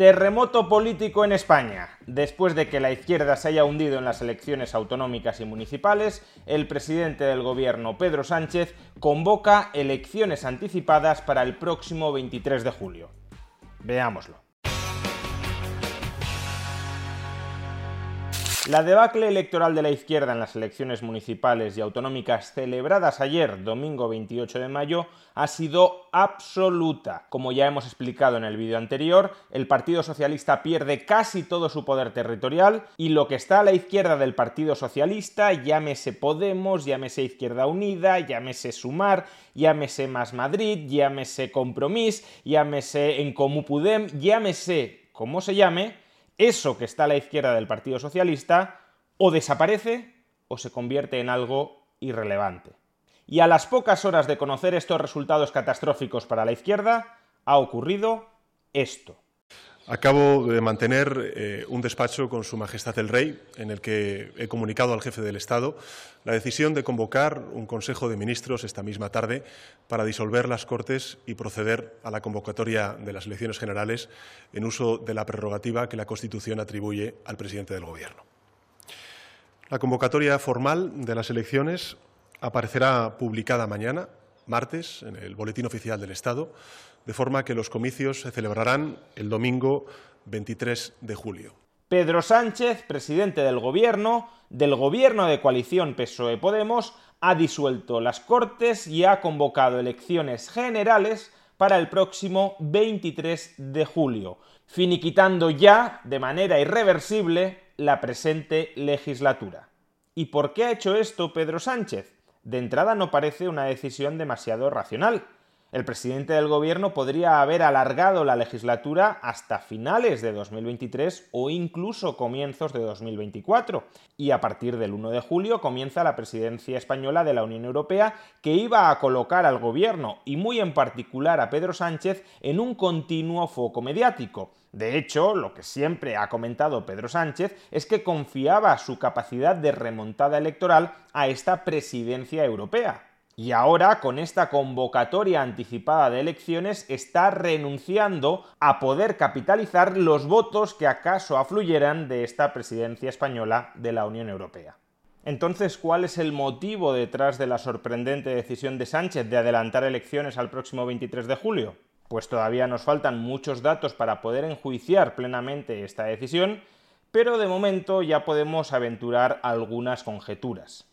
Terremoto político en España. Después de que la izquierda se haya hundido en las elecciones autonómicas y municipales, el presidente del gobierno, Pedro Sánchez, convoca elecciones anticipadas para el próximo 23 de julio. Veámoslo. La debacle electoral de la izquierda en las elecciones municipales y autonómicas celebradas ayer, domingo 28 de mayo, ha sido absoluta. Como ya hemos explicado en el vídeo anterior, el Partido Socialista pierde casi todo su poder territorial y lo que está a la izquierda del Partido Socialista, llámese Podemos, llámese Izquierda Unida, llámese Sumar, llámese Más Madrid, llámese Compromís, llámese En Comú Pudem, llámese como se llame, eso que está a la izquierda del Partido Socialista o desaparece o se convierte en algo irrelevante. Y a las pocas horas de conocer estos resultados catastróficos para la izquierda, ha ocurrido esto. Acabo de mantener eh, un despacho con Su Majestad el Rey en el que he comunicado al jefe del Estado la decisión de convocar un Consejo de Ministros esta misma tarde para disolver las Cortes y proceder a la convocatoria de las elecciones generales en uso de la prerrogativa que la Constitución atribuye al presidente del Gobierno. La convocatoria formal de las elecciones aparecerá publicada mañana, martes, en el Boletín Oficial del Estado de forma que los comicios se celebrarán el domingo 23 de julio. Pedro Sánchez, presidente del gobierno, del gobierno de coalición PSOE-Podemos, ha disuelto las Cortes y ha convocado elecciones generales para el próximo 23 de julio, finiquitando ya, de manera irreversible, la presente legislatura. ¿Y por qué ha hecho esto Pedro Sánchez? De entrada no parece una decisión demasiado racional. El presidente del gobierno podría haber alargado la legislatura hasta finales de 2023 o incluso comienzos de 2024. Y a partir del 1 de julio comienza la presidencia española de la Unión Europea que iba a colocar al gobierno y muy en particular a Pedro Sánchez en un continuo foco mediático. De hecho, lo que siempre ha comentado Pedro Sánchez es que confiaba su capacidad de remontada electoral a esta presidencia europea. Y ahora, con esta convocatoria anticipada de elecciones, está renunciando a poder capitalizar los votos que acaso afluyeran de esta presidencia española de la Unión Europea. Entonces, ¿cuál es el motivo detrás de la sorprendente decisión de Sánchez de adelantar elecciones al próximo 23 de julio? Pues todavía nos faltan muchos datos para poder enjuiciar plenamente esta decisión, pero de momento ya podemos aventurar algunas conjeturas.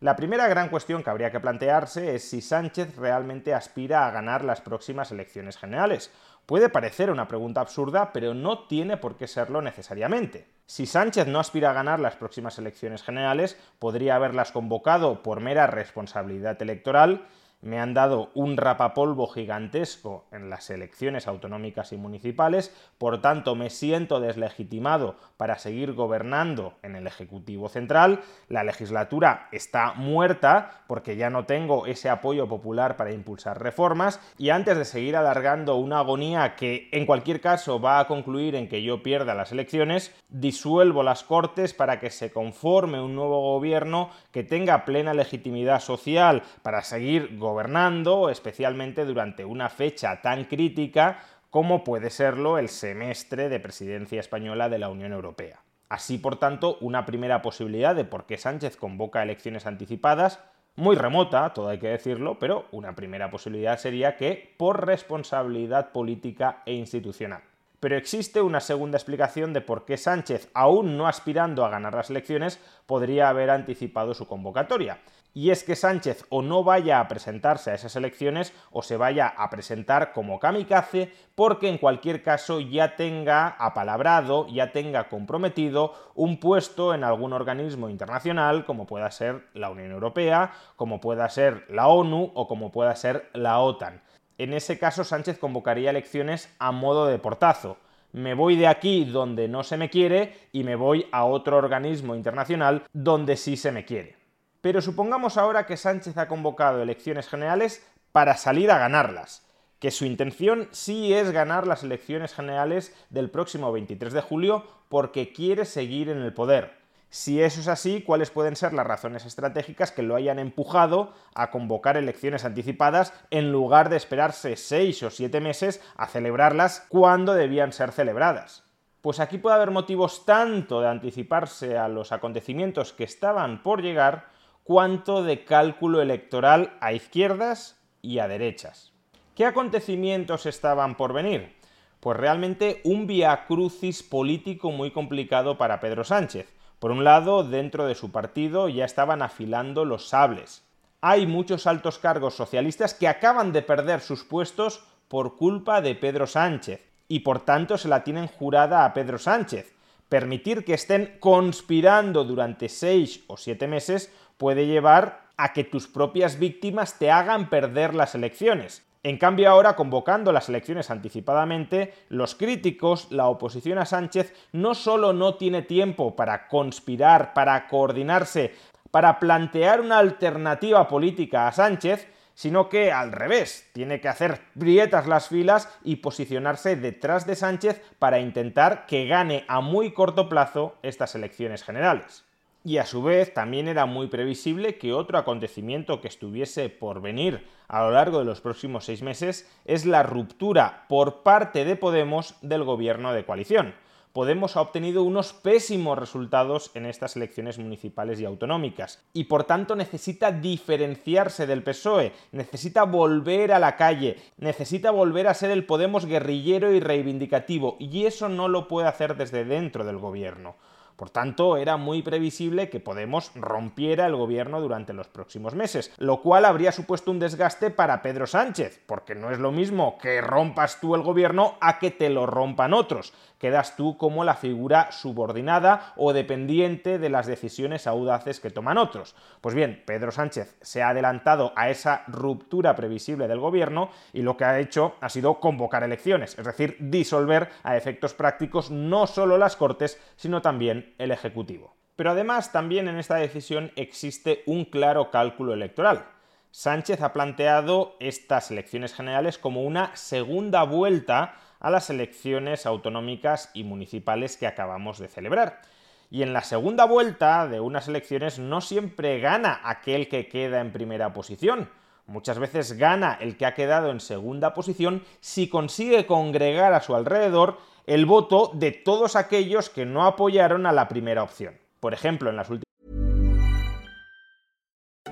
La primera gran cuestión que habría que plantearse es si Sánchez realmente aspira a ganar las próximas elecciones generales. Puede parecer una pregunta absurda, pero no tiene por qué serlo necesariamente. Si Sánchez no aspira a ganar las próximas elecciones generales, podría haberlas convocado por mera responsabilidad electoral me han dado un rapapolvo gigantesco en las elecciones autonómicas y municipales, por tanto me siento deslegitimado para seguir gobernando en el Ejecutivo Central, la legislatura está muerta porque ya no tengo ese apoyo popular para impulsar reformas y antes de seguir alargando una agonía que en cualquier caso va a concluir en que yo pierda las elecciones, disuelvo las Cortes para que se conforme un nuevo gobierno que tenga plena legitimidad social para seguir gobernando gobernando, especialmente durante una fecha tan crítica como puede serlo el semestre de presidencia española de la Unión Europea. Así, por tanto, una primera posibilidad de por qué Sánchez convoca elecciones anticipadas, muy remota, todo hay que decirlo, pero una primera posibilidad sería que por responsabilidad política e institucional. Pero existe una segunda explicación de por qué Sánchez, aún no aspirando a ganar las elecciones, podría haber anticipado su convocatoria y es que Sánchez o no vaya a presentarse a esas elecciones o se vaya a presentar como kamikaze porque en cualquier caso ya tenga apalabrado, ya tenga comprometido un puesto en algún organismo internacional como pueda ser la Unión Europea, como pueda ser la ONU o como pueda ser la OTAN. En ese caso Sánchez convocaría elecciones a modo de portazo me voy de aquí donde no se me quiere y me voy a otro organismo internacional donde sí se me quiere. Pero supongamos ahora que Sánchez ha convocado elecciones generales para salir a ganarlas. que su intención sí es ganar las elecciones generales del próximo 23 de julio porque quiere seguir en el poder. Si eso es así, ¿cuáles pueden ser las razones estratégicas que lo hayan empujado a convocar elecciones anticipadas en lugar de esperarse seis o siete meses a celebrarlas cuando debían ser celebradas? Pues aquí puede haber motivos tanto de anticiparse a los acontecimientos que estaban por llegar, cuanto de cálculo electoral a izquierdas y a derechas. ¿Qué acontecimientos estaban por venir? Pues realmente un via crucis político muy complicado para Pedro Sánchez por un lado, dentro de su partido ya estaban afilando los sables. Hay muchos altos cargos socialistas que acaban de perder sus puestos por culpa de Pedro Sánchez, y por tanto se la tienen jurada a Pedro Sánchez. Permitir que estén conspirando durante seis o siete meses puede llevar a que tus propias víctimas te hagan perder las elecciones. En cambio, ahora, convocando las elecciones anticipadamente, los críticos, la oposición a Sánchez, no solo no tiene tiempo para conspirar, para coordinarse, para plantear una alternativa política a Sánchez, sino que al revés, tiene que hacer prietas las filas y posicionarse detrás de Sánchez para intentar que gane a muy corto plazo estas elecciones generales. Y a su vez también era muy previsible que otro acontecimiento que estuviese por venir a lo largo de los próximos seis meses es la ruptura por parte de Podemos del gobierno de coalición. Podemos ha obtenido unos pésimos resultados en estas elecciones municipales y autonómicas y por tanto necesita diferenciarse del PSOE, necesita volver a la calle, necesita volver a ser el Podemos guerrillero y reivindicativo y eso no lo puede hacer desde dentro del gobierno. Por tanto, era muy previsible que Podemos rompiera el gobierno durante los próximos meses, lo cual habría supuesto un desgaste para Pedro Sánchez, porque no es lo mismo que rompas tú el gobierno a que te lo rompan otros. Quedas tú como la figura subordinada o dependiente de las decisiones audaces que toman otros. Pues bien, Pedro Sánchez se ha adelantado a esa ruptura previsible del gobierno y lo que ha hecho ha sido convocar elecciones, es decir, disolver a efectos prácticos no solo las Cortes, sino también el Ejecutivo. Pero además también en esta decisión existe un claro cálculo electoral. Sánchez ha planteado estas elecciones generales como una segunda vuelta a las elecciones autonómicas y municipales que acabamos de celebrar. Y en la segunda vuelta de unas elecciones no siempre gana aquel que queda en primera posición. Muchas veces gana el que ha quedado en segunda posición si consigue congregar a su alrededor el voto de todos aquellos que no apoyaron a la primera opción. Por ejemplo, en las últimas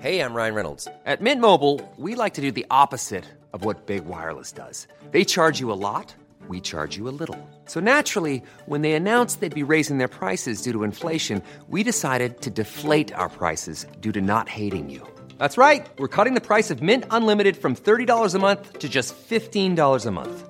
Hey, I'm Ryan Reynolds. At Mint Mobile, we like to do the opposite of what Big Wireless does. They charge you a lot, we charge you a little. So naturally, when they announced they'd be raising their prices due to inflation, we decided to deflate our prices due to not hating you. That's right. We're cutting the price of Mint Unlimited from $30 a month to just $15 a month.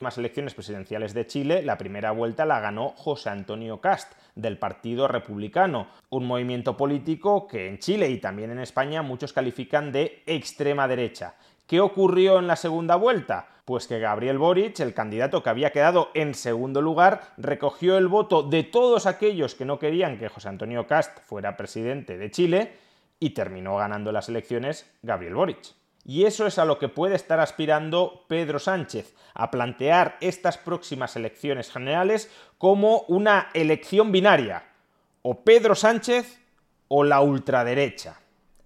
Las elecciones presidenciales de Chile, la primera vuelta la ganó José Antonio Cast, del Partido Republicano, un movimiento político que en Chile y también en España muchos califican de extrema derecha. ¿Qué ocurrió en la segunda vuelta? Pues que Gabriel Boric, el candidato que había quedado en segundo lugar, recogió el voto de todos aquellos que no querían que José Antonio Cast fuera presidente de Chile y terminó ganando las elecciones Gabriel Boric. Y eso es a lo que puede estar aspirando Pedro Sánchez, a plantear estas próximas elecciones generales como una elección binaria, o Pedro Sánchez o la ultraderecha.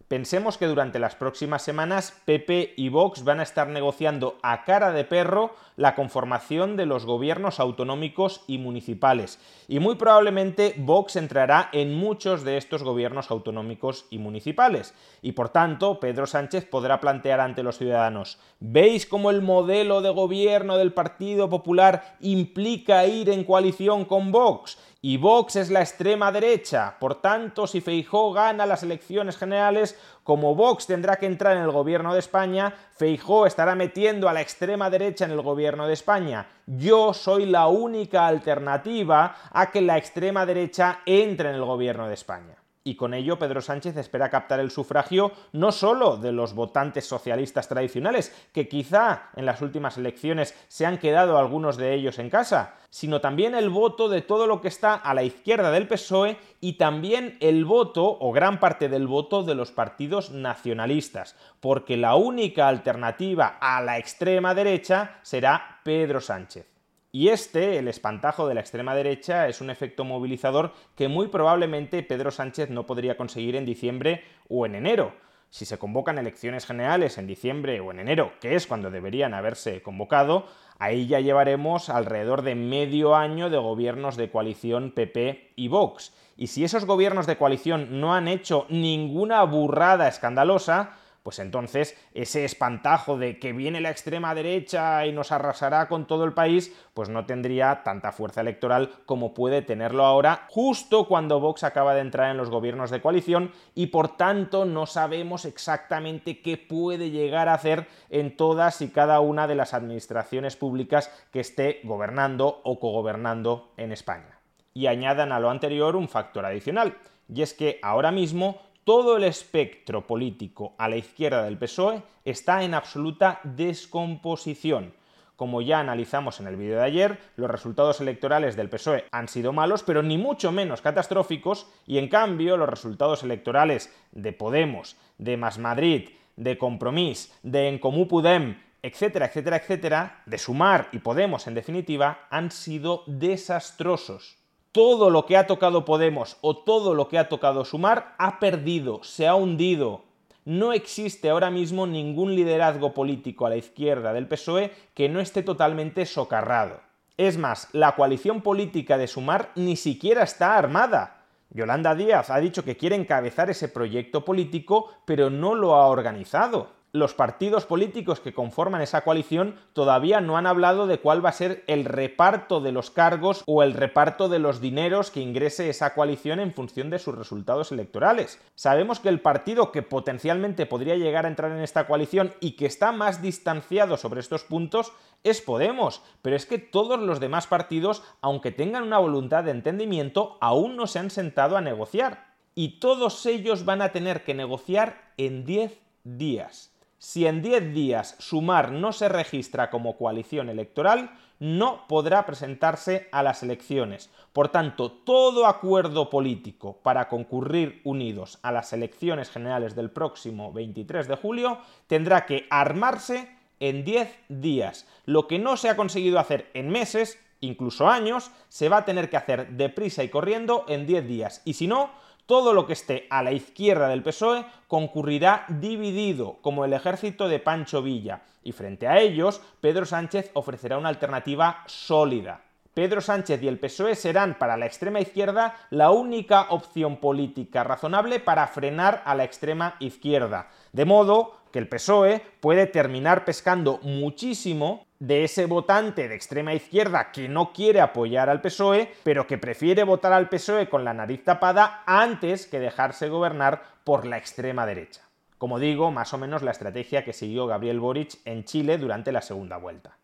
Pensemos que durante las próximas semanas PP y Vox van a estar negociando a cara de perro la conformación de los gobiernos autonómicos y municipales. Y muy probablemente Vox entrará en muchos de estos gobiernos autonómicos y municipales. Y por tanto, Pedro Sánchez podrá plantear ante los ciudadanos, ¿veis cómo el modelo de gobierno del Partido Popular implica ir en coalición con Vox? Y Vox es la extrema derecha. Por tanto, si Feijó gana las elecciones generales, como Vox tendrá que entrar en el gobierno de España, Feijó estará metiendo a la extrema derecha en el gobierno de España. Yo soy la única alternativa a que la extrema derecha entre en el gobierno de España y con ello Pedro Sánchez espera captar el sufragio no solo de los votantes socialistas tradicionales, que quizá en las últimas elecciones se han quedado algunos de ellos en casa, sino también el voto de todo lo que está a la izquierda del PSOE y también el voto o gran parte del voto de los partidos nacionalistas, porque la única alternativa a la extrema derecha será Pedro Sánchez. Y este, el espantajo de la extrema derecha, es un efecto movilizador que muy probablemente Pedro Sánchez no podría conseguir en diciembre o en enero. Si se convocan elecciones generales en diciembre o en enero, que es cuando deberían haberse convocado, ahí ya llevaremos alrededor de medio año de gobiernos de coalición PP y Vox. Y si esos gobiernos de coalición no han hecho ninguna burrada escandalosa, pues entonces ese espantajo de que viene la extrema derecha y nos arrasará con todo el país, pues no tendría tanta fuerza electoral como puede tenerlo ahora, justo cuando Vox acaba de entrar en los gobiernos de coalición y por tanto no sabemos exactamente qué puede llegar a hacer en todas y cada una de las administraciones públicas que esté gobernando o cogobernando en España. Y añadan a lo anterior un factor adicional, y es que ahora mismo todo el espectro político a la izquierda del PSOE está en absoluta descomposición. Como ya analizamos en el vídeo de ayer, los resultados electorales del PSOE han sido malos, pero ni mucho menos catastróficos, y en cambio los resultados electorales de Podemos, de Más Madrid, de Compromís, de Encomú Pudem, etcétera, etcétera, etcétera, de Sumar y Podemos en definitiva, han sido desastrosos todo lo que ha tocado Podemos o todo lo que ha tocado Sumar ha perdido, se ha hundido. No existe ahora mismo ningún liderazgo político a la izquierda del PSOE que no esté totalmente socarrado. Es más, la coalición política de Sumar ni siquiera está armada. Yolanda Díaz ha dicho que quiere encabezar ese proyecto político, pero no lo ha organizado los partidos políticos que conforman esa coalición todavía no han hablado de cuál va a ser el reparto de los cargos o el reparto de los dineros que ingrese esa coalición en función de sus resultados electorales. Sabemos que el partido que potencialmente podría llegar a entrar en esta coalición y que está más distanciado sobre estos puntos es Podemos, pero es que todos los demás partidos, aunque tengan una voluntad de entendimiento, aún no se han sentado a negociar. Y todos ellos van a tener que negociar en 10 días. Si en 10 días Sumar no se registra como coalición electoral, no podrá presentarse a las elecciones. Por tanto, todo acuerdo político para concurrir unidos a las elecciones generales del próximo 23 de julio tendrá que armarse en 10 días. Lo que no se ha conseguido hacer en meses, incluso años, se va a tener que hacer deprisa y corriendo en 10 días. Y si no, todo lo que esté a la izquierda del PSOE concurrirá dividido, como el ejército de Pancho Villa, y frente a ellos, Pedro Sánchez ofrecerá una alternativa sólida. Pedro Sánchez y el PSOE serán para la extrema izquierda la única opción política razonable para frenar a la extrema izquierda. De modo que el PSOE puede terminar pescando muchísimo de ese votante de extrema izquierda que no quiere apoyar al PSOE, pero que prefiere votar al PSOE con la nariz tapada antes que dejarse gobernar por la extrema derecha. Como digo, más o menos la estrategia que siguió Gabriel Boric en Chile durante la segunda vuelta.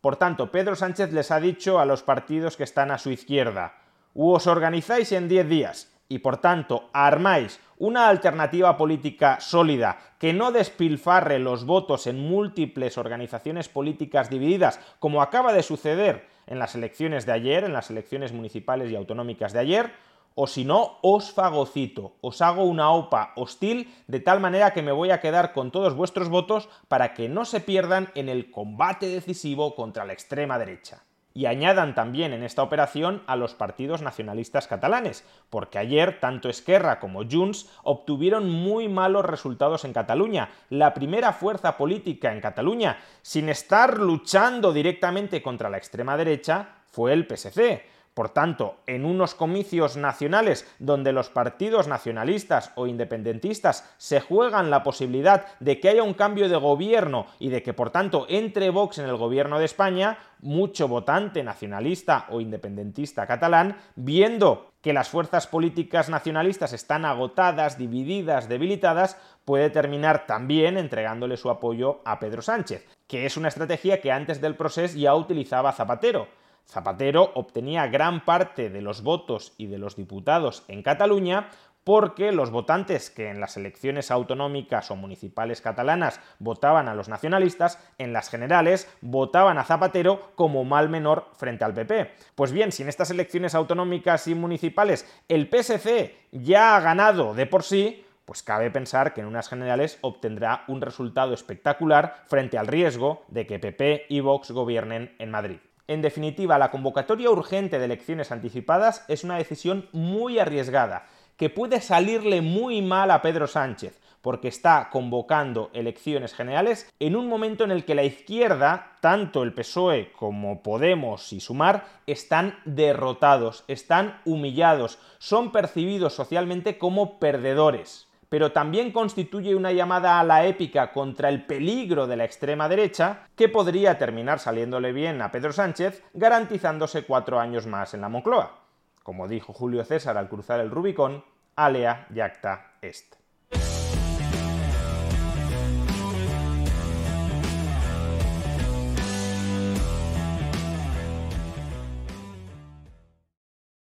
Por tanto, Pedro Sánchez les ha dicho a los partidos que están a su izquierda, os organizáis en 10 días, y por tanto armáis una alternativa política sólida que no despilfarre los votos en múltiples organizaciones políticas divididas, como acaba de suceder en las elecciones de ayer, en las elecciones municipales y autonómicas de ayer, o si no, os fagocito, os hago una OPA hostil de tal manera que me voy a quedar con todos vuestros votos para que no se pierdan en el combate decisivo contra la extrema derecha. Y añadan también en esta operación a los partidos nacionalistas catalanes, porque ayer tanto Esquerra como Junts obtuvieron muy malos resultados en Cataluña, la primera fuerza política en Cataluña, sin estar luchando directamente contra la extrema derecha, fue el PSC. Por tanto, en unos comicios nacionales donde los partidos nacionalistas o independentistas se juegan la posibilidad de que haya un cambio de gobierno y de que por tanto entre Vox en el gobierno de España, mucho votante nacionalista o independentista catalán, viendo que las fuerzas políticas nacionalistas están agotadas, divididas, debilitadas, puede terminar también entregándole su apoyo a Pedro Sánchez, que es una estrategia que antes del proceso ya utilizaba Zapatero. Zapatero obtenía gran parte de los votos y de los diputados en Cataluña porque los votantes que en las elecciones autonómicas o municipales catalanas votaban a los nacionalistas, en las generales votaban a Zapatero como mal menor frente al PP. Pues bien, si en estas elecciones autonómicas y municipales el PSC ya ha ganado de por sí, pues cabe pensar que en unas generales obtendrá un resultado espectacular frente al riesgo de que PP y Vox gobiernen en Madrid. En definitiva, la convocatoria urgente de elecciones anticipadas es una decisión muy arriesgada, que puede salirle muy mal a Pedro Sánchez, porque está convocando elecciones generales en un momento en el que la izquierda, tanto el PSOE como Podemos y Sumar, están derrotados, están humillados, son percibidos socialmente como perdedores pero también constituye una llamada a la épica contra el peligro de la extrema derecha que podría terminar saliéndole bien a Pedro Sánchez garantizándose cuatro años más en la Moncloa. Como dijo Julio César al cruzar el Rubicón, alea yacta est.